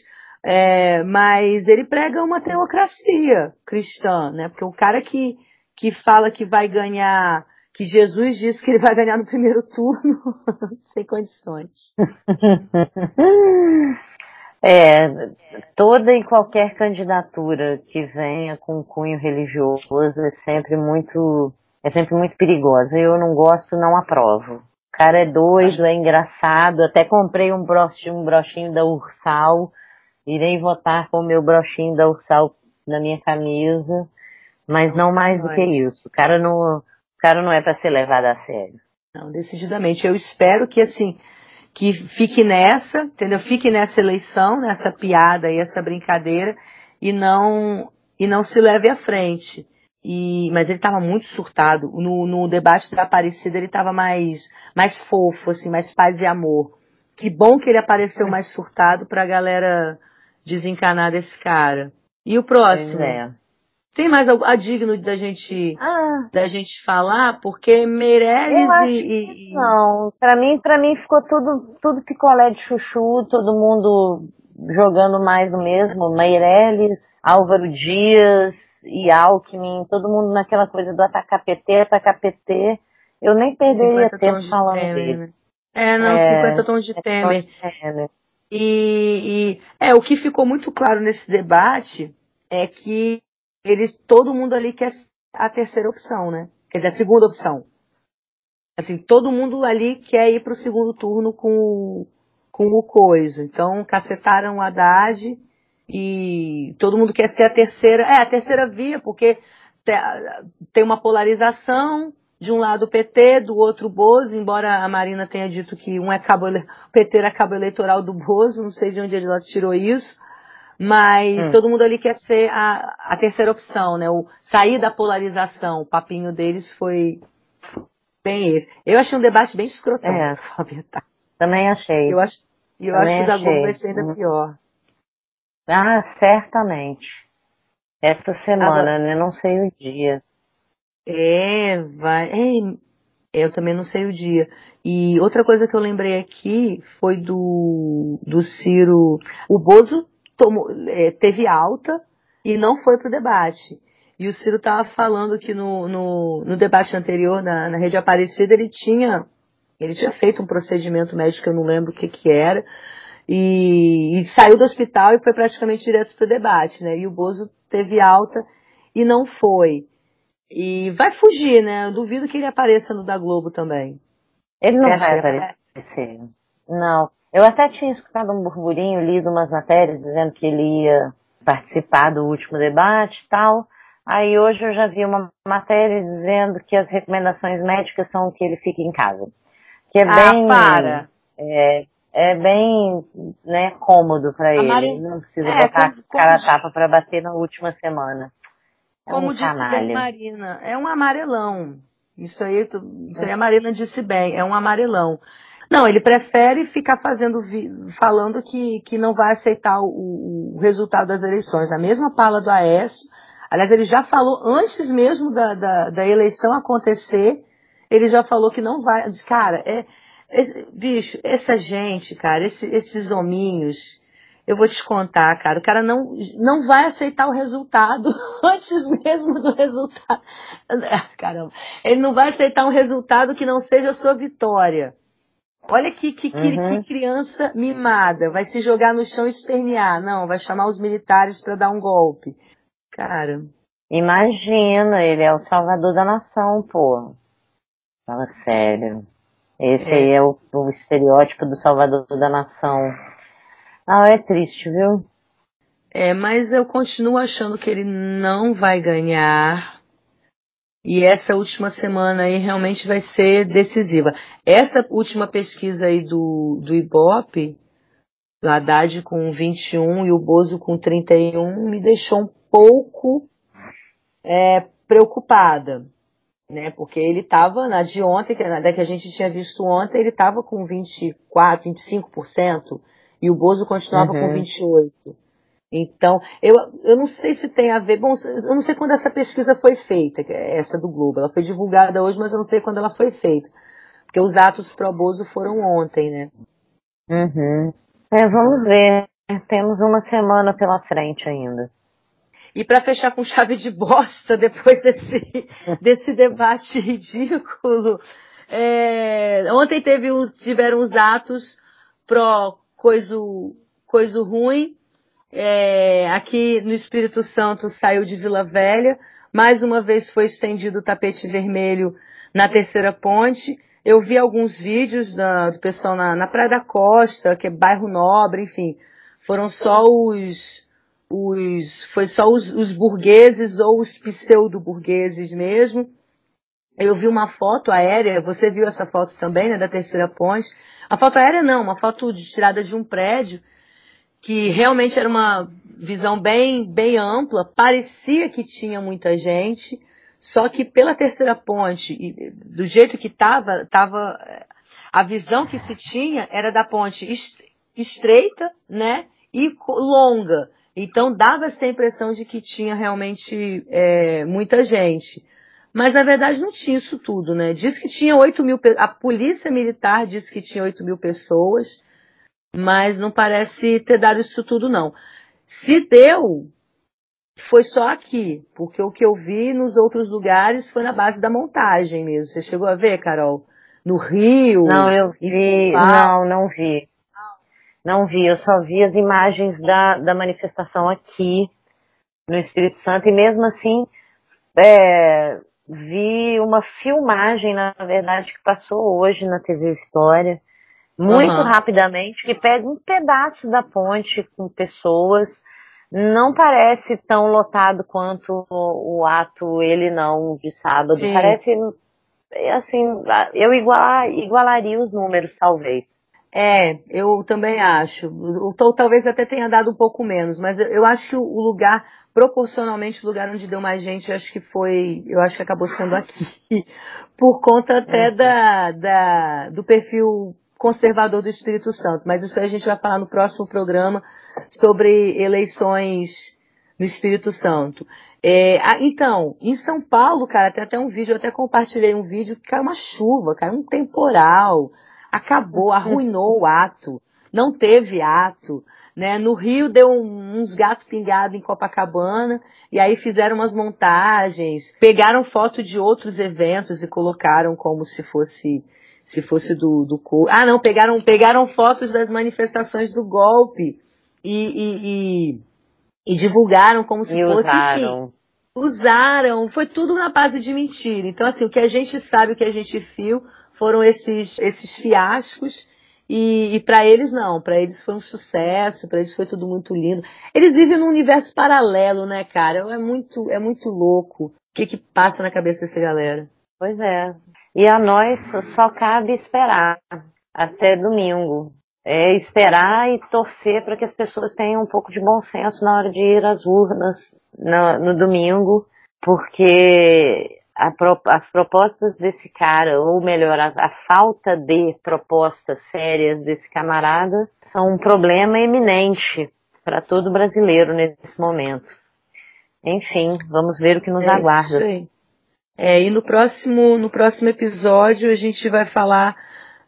é, mas ele prega uma teocracia cristã, né? Porque o cara que, que fala que vai ganhar, que Jesus disse que ele vai ganhar no primeiro turno, sem condições. É, toda e qualquer candidatura que venha com cunho religioso é sempre muito é sempre muito perigosa. Eu não gosto, não aprovo. O cara é doido, é engraçado. Até comprei um brochinho, um brochinho da Ursal. Irei votar com o meu brochinho da Ursal na minha camisa. Mas não mais do que isso. O cara não, o cara não é para ser levado a sério. Não, decididamente. Eu espero que assim, que fique nessa, entendeu? Fique nessa eleição, nessa piada e essa brincadeira e não e não se leve à frente. E, mas ele estava muito surtado. No, no debate da Aparecida ele estava mais, mais fofo, assim, mais paz e amor. Que bom que ele apareceu mais surtado para a galera desencanar desse cara. E o próximo? É. Tem mais a digno da gente ah. da gente falar, porque Meirelles e, e, não, para mim para mim ficou tudo tudo picolé de chuchu, todo mundo jogando mais do mesmo, Meirelles, Álvaro Dias, e Alckmin, todo mundo naquela coisa do atacar PT, atacar PT. Eu nem perderia tempo falando dele. Né? É, não, é, 50 tons de é Temer. E, e, é, o que ficou muito claro nesse debate é que eles, todo mundo ali quer a terceira opção, né? Quer dizer, a segunda opção. Assim, todo mundo ali quer ir para o segundo turno com, com o coisa. Então, cacetaram o Haddad e todo mundo quer ser a terceira, é a terceira via, porque tem uma polarização, de um lado o PT, do outro o Bozo, embora a Marina tenha dito que um é cabo, o PT era cabo eleitoral do Bozo, não sei de onde ela tirou isso, mas hum. todo mundo ali quer ser a, a terceira opção, né? O sair da polarização, o papinho deles foi bem esse. Eu achei um debate bem escrotão, é. Também achei. Eu acho, eu acho que o da Globo vai ser ainda pior. Ah, certamente. Esta semana, Agora, né? Não sei o dia. É, vai. É, eu também não sei o dia. E outra coisa que eu lembrei aqui foi do, do Ciro. O Bozo tomou, é, teve alta e não foi pro debate. E o Ciro estava falando que no, no, no, debate anterior, na, na Rede Aparecida, ele tinha, ele tinha feito um procedimento médico, eu não lembro o que que era, e, e saiu do hospital e foi praticamente direto para o debate, né? E o Bozo teve alta e não foi. E vai fugir, né? Eu duvido que ele apareça no da Globo também. Ele não vai aparecer. Não. Eu até tinha escutado um burburinho, lido umas matérias dizendo que ele ia participar do último debate e tal. Aí hoje eu já vi uma matéria dizendo que as recomendações médicas são que ele fique em casa. Que é ah, bem. Para. É, é bem né, cômodo para ele. Mari... Não precisa é, botar como, cara como... tapa para bater na última semana. É como um disse bem Marina, é um amarelão. Isso aí, isso aí a Marina disse bem, é um amarelão. Não, ele prefere ficar fazendo, falando que, que não vai aceitar o, o resultado das eleições. A mesma pala do Aécio, aliás, ele já falou antes mesmo da, da, da eleição acontecer, ele já falou que não vai. Cara, é, esse, bicho, essa gente, cara, esse, esses hominhos, eu vou te contar, cara, o cara não, não vai aceitar o resultado antes mesmo do resultado. Caramba, ele não vai aceitar um resultado que não seja a sua vitória. Olha que, que, uhum. que, criança mimada. Vai se jogar no chão e espernear. Não, vai chamar os militares para dar um golpe. Cara. Imagina, ele é o salvador da nação, pô. Fala sério. Esse é. aí é o, o estereótipo do salvador da nação. Ah, é triste, viu? É, mas eu continuo achando que ele não vai ganhar. E essa última semana aí realmente vai ser decisiva. Essa última pesquisa aí do, do Ibope, o Haddad com 21 e o Bozo com 31, me deixou um pouco é, preocupada. Né, porque ele estava na de ontem, da que a gente tinha visto ontem, ele estava com 24, 25%. E o Bozo continuava uhum. com 28. Então, eu, eu não sei se tem a ver. Bom, eu não sei quando essa pesquisa foi feita, é essa do Globo. Ela foi divulgada hoje, mas eu não sei quando ela foi feita. Porque os atos pro Bozo foram ontem, né? Uhum. É, vamos ver. Temos uma semana pela frente ainda. E para fechar com chave de bosta, depois desse, desse debate ridículo, é, ontem teve, tiveram os atos pró coisa, coisa ruim. É, aqui no Espírito Santo saiu de Vila Velha, mais uma vez foi estendido o tapete vermelho na terceira ponte. Eu vi alguns vídeos da, do pessoal na, na Praia da Costa, que é bairro nobre, enfim. Foram só os, os foi só os, os burgueses ou os pseudo-burgueses mesmo. Eu vi uma foto aérea, você viu essa foto também, né, da terceira ponte. A foto aérea não, uma foto de, tirada de um prédio, que realmente era uma visão bem, bem ampla, parecia que tinha muita gente, só que pela terceira ponte, do jeito que estava, tava, a visão que se tinha era da ponte estreita, né, e longa. Então dava essa impressão de que tinha realmente é, muita gente. Mas na verdade não tinha isso tudo, né? Diz que tinha 8 mil, a polícia militar diz que tinha 8 mil pessoas, mas não parece ter dado isso tudo não. Se deu, foi só aqui, porque o que eu vi nos outros lugares foi na base da montagem mesmo. Você chegou a ver, Carol? No Rio? Não, eu vi, não, não vi. Não vi, eu só vi as imagens da, da manifestação aqui no Espírito Santo e mesmo assim, é, vi uma filmagem, na verdade, que passou hoje na TV História, muito uhum. rapidamente, que pega um pedaço da ponte com pessoas. Não parece tão lotado quanto o, o ato ele não de sábado. Sim. Parece assim, eu igual, igualaria os números, talvez. É, eu também acho. Ou talvez até tenha dado um pouco menos, mas eu acho que o lugar proporcionalmente o lugar onde deu mais gente, acho que foi, eu acho que acabou sendo aqui, por conta até uhum. da, da, do perfil conservador do Espírito Santo. Mas isso aí a gente vai falar no próximo programa sobre eleições no Espírito Santo. É, então, em São Paulo, cara, tem até um vídeo, eu até compartilhei um vídeo que caiu uma chuva, caiu um temporal, acabou, arruinou o ato, não teve ato. Né? No Rio deu um, uns gatos pingados em Copacabana e aí fizeram umas montagens, pegaram foto de outros eventos e colocaram como se fosse se fosse do, do ah não pegaram pegaram fotos das manifestações do golpe e, e, e, e divulgaram como se e fosse usaram. Enfim, usaram foi tudo na base de mentira então assim o que a gente sabe o que a gente viu foram esses esses fiascos e, e para eles não, para eles foi um sucesso, para eles foi tudo muito lindo. Eles vivem num universo paralelo, né, cara? É muito, é muito louco. O que que passa na cabeça dessa galera? Pois é. E a nós só cabe esperar até domingo. É esperar e torcer para que as pessoas tenham um pouco de bom senso na hora de ir às urnas no, no domingo, porque as propostas desse cara, ou melhor, a, a, falta de propostas sérias desse camarada, são um problema eminente para todo brasileiro nesse momento. Enfim, vamos ver o que nos é aguarda. É, e no próximo, no próximo episódio a gente vai falar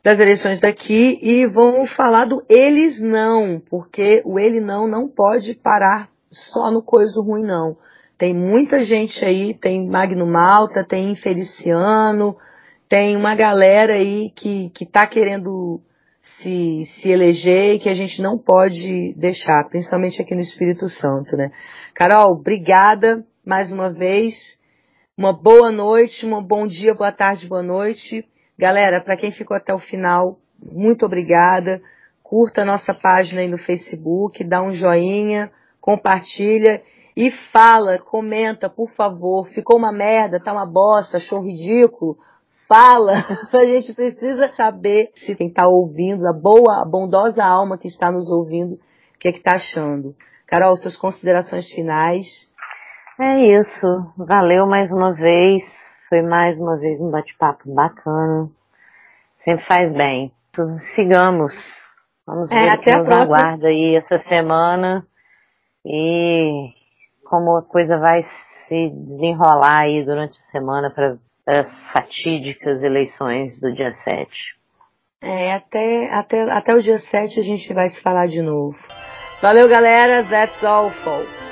das eleições daqui e vão falar do eles não, porque o ele não não pode parar só no coisa ruim não. Tem muita gente aí, tem Magno Malta, tem Feliciano, tem uma galera aí que, que tá querendo se, se eleger e que a gente não pode deixar, principalmente aqui no Espírito Santo, né? Carol, obrigada mais uma vez. Uma boa noite, um bom dia, boa tarde, boa noite. Galera, para quem ficou até o final, muito obrigada. Curta a nossa página aí no Facebook, dá um joinha, compartilha e fala, comenta, por favor. Ficou uma merda, tá uma bosta, achou ridículo? Fala, a gente precisa saber se quem está ouvindo, a boa, a bondosa alma que está nos ouvindo, o que é que está achando. Carol, suas considerações finais. É isso. Valeu mais uma vez. Foi mais uma vez um bate-papo bacana. Sempre faz bem. Sigamos. Vamos é, ver o que nos próxima. aguarda aí essa semana e como a coisa vai se desenrolar aí durante a semana para as fatídicas eleições do dia 7. É, até, até, até o dia 7 a gente vai se falar de novo. Valeu, galera. That's all, folks.